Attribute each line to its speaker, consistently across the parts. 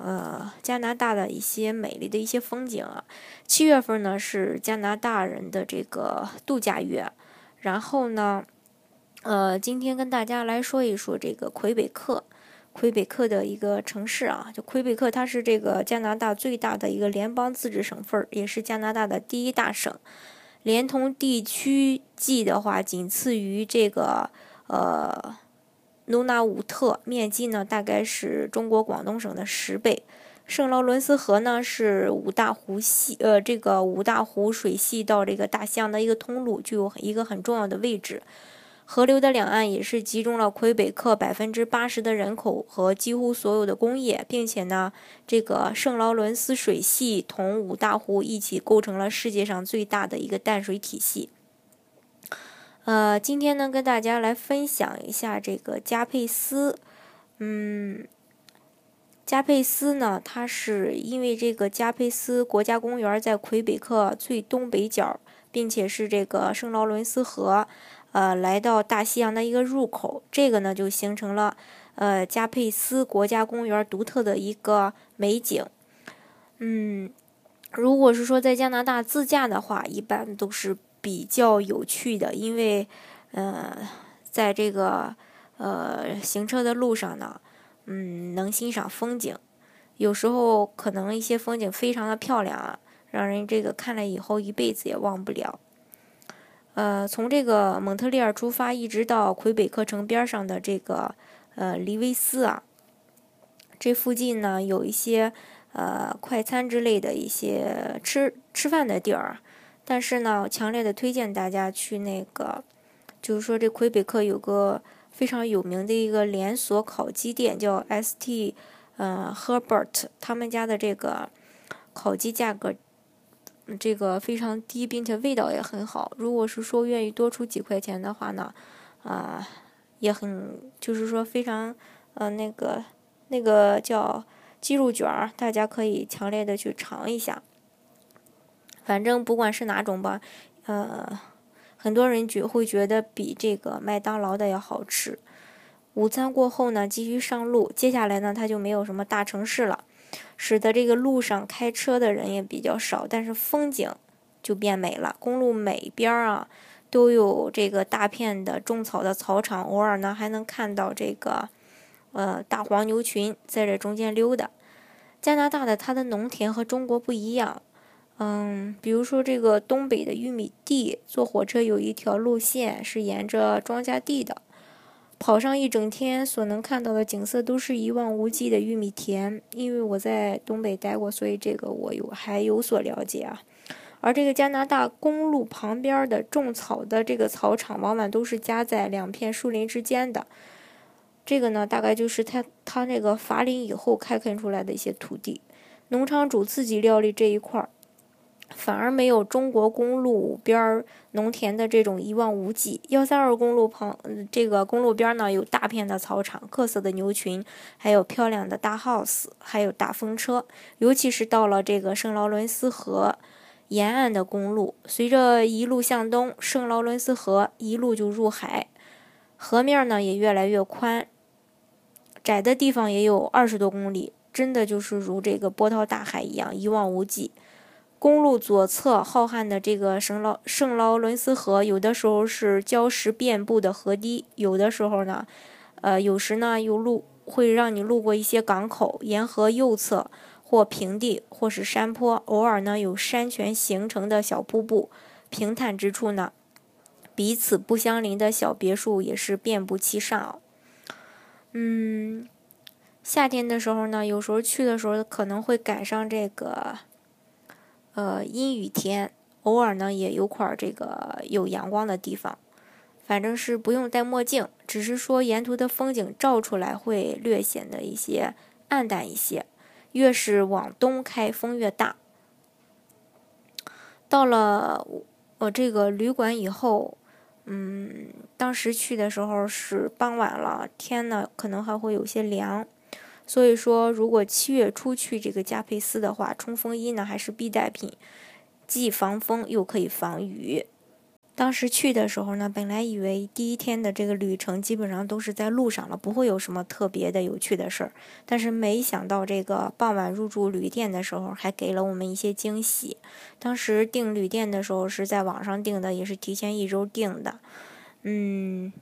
Speaker 1: 呃，加拿大的一些美丽的一些风景啊。七月份呢是加拿大人的这个度假月，然后呢，呃，今天跟大家来说一说这个魁北克，魁北克的一个城市啊，就魁北克，它是这个加拿大最大的一个联邦自治省份，也是加拿大的第一大省，连同地区计的话，仅次于这个呃。努纳武特面积呢，大概是中国广东省的十倍。圣劳伦斯河呢，是五大湖系呃这个五大湖水系到这个大西洋的一个通路，具有一个很重要的位置。河流的两岸也是集中了魁北克百分之八十的人口和几乎所有的工业，并且呢，这个圣劳伦斯水系同五大湖一起构成了世界上最大的一个淡水体系。呃，今天呢，跟大家来分享一下这个加佩斯。嗯，加佩斯呢，它是因为这个加佩斯国家公园在魁北克最东北角，并且是这个圣劳伦斯河，呃，来到大西洋的一个入口，这个呢就形成了呃加佩斯国家公园独特的一个美景。嗯，如果是说在加拿大自驾的话，一般都是。比较有趣的，因为，呃，在这个呃行车的路上呢，嗯，能欣赏风景，有时候可能一些风景非常的漂亮啊，让人这个看了以后一辈子也忘不了。呃，从这个蒙特利尔出发，一直到魁北克城边上的这个呃黎维斯啊，这附近呢有一些呃快餐之类的一些吃吃饭的地儿。但是呢，强烈的推荐大家去那个，就是说这魁北克有个非常有名的一个连锁烤鸡店，叫 S.T. 呃 Herbert，他们家的这个烤鸡价格这个非常低，并且味道也很好。如果是说愿意多出几块钱的话呢，啊，也很就是说非常呃那个那个叫鸡肉卷儿，大家可以强烈的去尝一下。反正不管是哪种吧，呃，很多人觉会觉得比这个麦当劳的要好吃。午餐过后呢，继续上路。接下来呢，它就没有什么大城市了，使得这个路上开车的人也比较少，但是风景就变美了。公路每边啊都有这个大片的种草的草场，偶尔呢还能看到这个呃大黄牛群在这中间溜达。加拿大的它的农田和中国不一样。嗯，比如说这个东北的玉米地，坐火车有一条路线是沿着庄稼地的，跑上一整天，所能看到的景色都是一望无际的玉米田。因为我在东北待过，所以这个我有还有所了解啊。而这个加拿大公路旁边的种草的这个草场，往往都是夹在两片树林之间的。这个呢，大概就是它它那个伐林以后开垦出来的一些土地，农场主自己料理这一块儿。反而没有中国公路边儿农田的这种一望无际。幺三二公路旁，这个公路边呢有大片的草场、各色的牛群，还有漂亮的大 house，还有大风车。尤其是到了这个圣劳伦斯河沿岸的公路，随着一路向东，圣劳伦斯河一路就入海，河面呢也越来越宽，窄的地方也有二十多公里，真的就是如这个波涛大海一样，一望无际。公路左侧浩瀚的这个圣劳圣劳伦斯河，有的时候是礁石遍布的河堤，有的时候呢，呃，有时呢又路会让你路过一些港口，沿河右侧或平地或是山坡，偶尔呢有山泉形成的小瀑布，平坦之处呢，彼此不相邻的小别墅也是遍布其上。嗯，夏天的时候呢，有时候去的时候可能会赶上这个。呃，阴雨天，偶尔呢也有块这个有阳光的地方，反正是不用戴墨镜，只是说沿途的风景照出来会略显得一些暗淡一些。越是往东开，风越大。到了我这个旅馆以后，嗯，当时去的时候是傍晚了，天呢可能还会有些凉，所以说如果七月初去这个加佩斯的话，冲锋衣呢还是必带品，既防风又可以防雨。当时去的时候呢，本来以为第一天的这个旅程基本上都是在路上了，不会有什么特别的有趣的事儿。但是没想到这个傍晚入住旅店的时候，还给了我们一些惊喜。当时订旅店的时候是在网上订的，也是提前一周订的。嗯，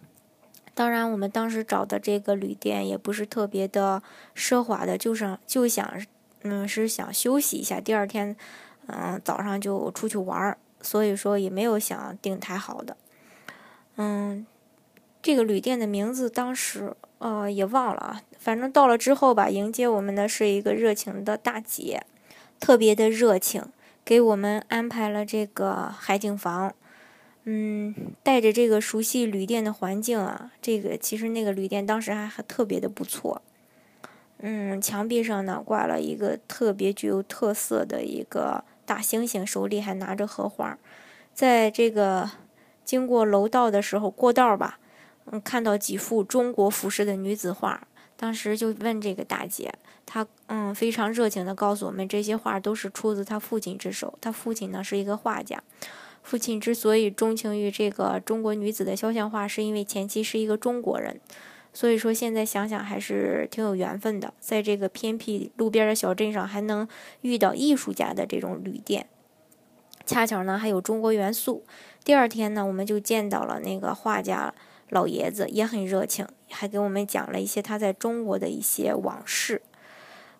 Speaker 1: 当然我们当时找的这个旅店也不是特别的奢华的，就是就想，嗯，是想休息一下，第二天，嗯，早上就出去玩儿。所以说也没有想订太好的，嗯，这个旅店的名字当时呃也忘了啊，反正到了之后吧，迎接我们的是一个热情的大姐，特别的热情，给我们安排了这个海景房，嗯，带着这个熟悉旅店的环境啊，这个其实那个旅店当时还还特别的不错，嗯，墙壁上呢挂了一个特别具有特色的一个。大猩猩手里还拿着荷花，在这个经过楼道的时候，过道吧，嗯，看到几幅中国服饰的女子画，当时就问这个大姐，她嗯非常热情的告诉我们，这些画都是出自她父亲之手，她父亲呢是一个画家，父亲之所以钟情于这个中国女子的肖像画，是因为前妻是一个中国人。所以说，现在想想还是挺有缘分的，在这个偏僻路边的小镇上，还能遇到艺术家的这种旅店，恰巧呢还有中国元素。第二天呢，我们就见到了那个画家老爷子，也很热情，还给我们讲了一些他在中国的一些往事。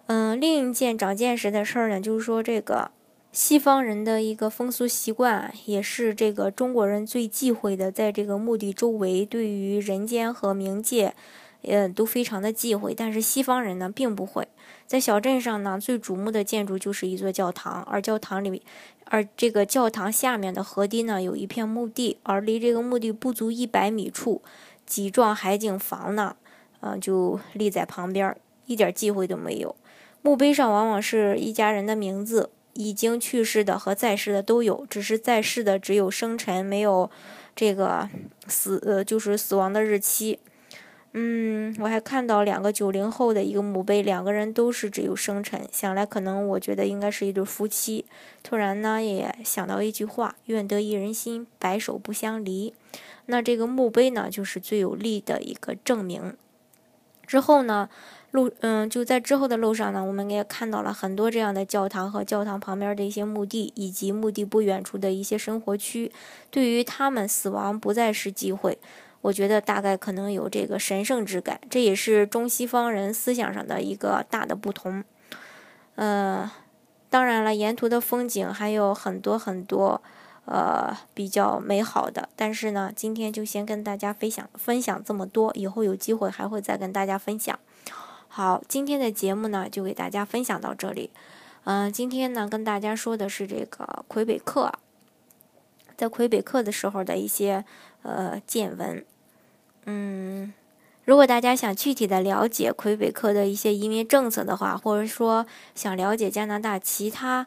Speaker 1: 嗯，另一件长见识的事儿呢，就是说这个。西方人的一个风俗习惯，也是这个中国人最忌讳的，在这个墓地周围，对于人间和冥界，呃，都非常的忌讳。但是西方人呢，并不会。在小镇上呢，最瞩目的建筑就是一座教堂，而教堂里，而这个教堂下面的河堤呢，有一片墓地，而离这个墓地不足一百米处，几幢海景房呢，呃，就立在旁边，一点忌讳都没有。墓碑上往往是一家人的名字。已经去世的和在世的都有，只是在世的只有生辰，没有这个死呃，就是死亡的日期。嗯，我还看到两个九零后的一个墓碑，两个人都是只有生辰，想来可能我觉得应该是一对夫妻。突然呢，也想到一句话：“愿得一人心，白首不相离。”那这个墓碑呢，就是最有力的一个证明。之后呢？路嗯，就在之后的路上呢，我们也看到了很多这样的教堂和教堂旁边的一些墓地，以及墓地不远处的一些生活区。对于他们死亡不再是忌讳，我觉得大概可能有这个神圣之感，这也是中西方人思想上的一个大的不同。呃，当然了，沿途的风景还有很多很多。呃，比较美好的，但是呢，今天就先跟大家分享分享这么多，以后有机会还会再跟大家分享。好，今天的节目呢，就给大家分享到这里。嗯，今天呢，跟大家说的是这个魁北克，在魁北克的时候的一些呃见闻。嗯。如果大家想具体的了解魁北克的一些移民政策的话，或者说想了解加拿大其他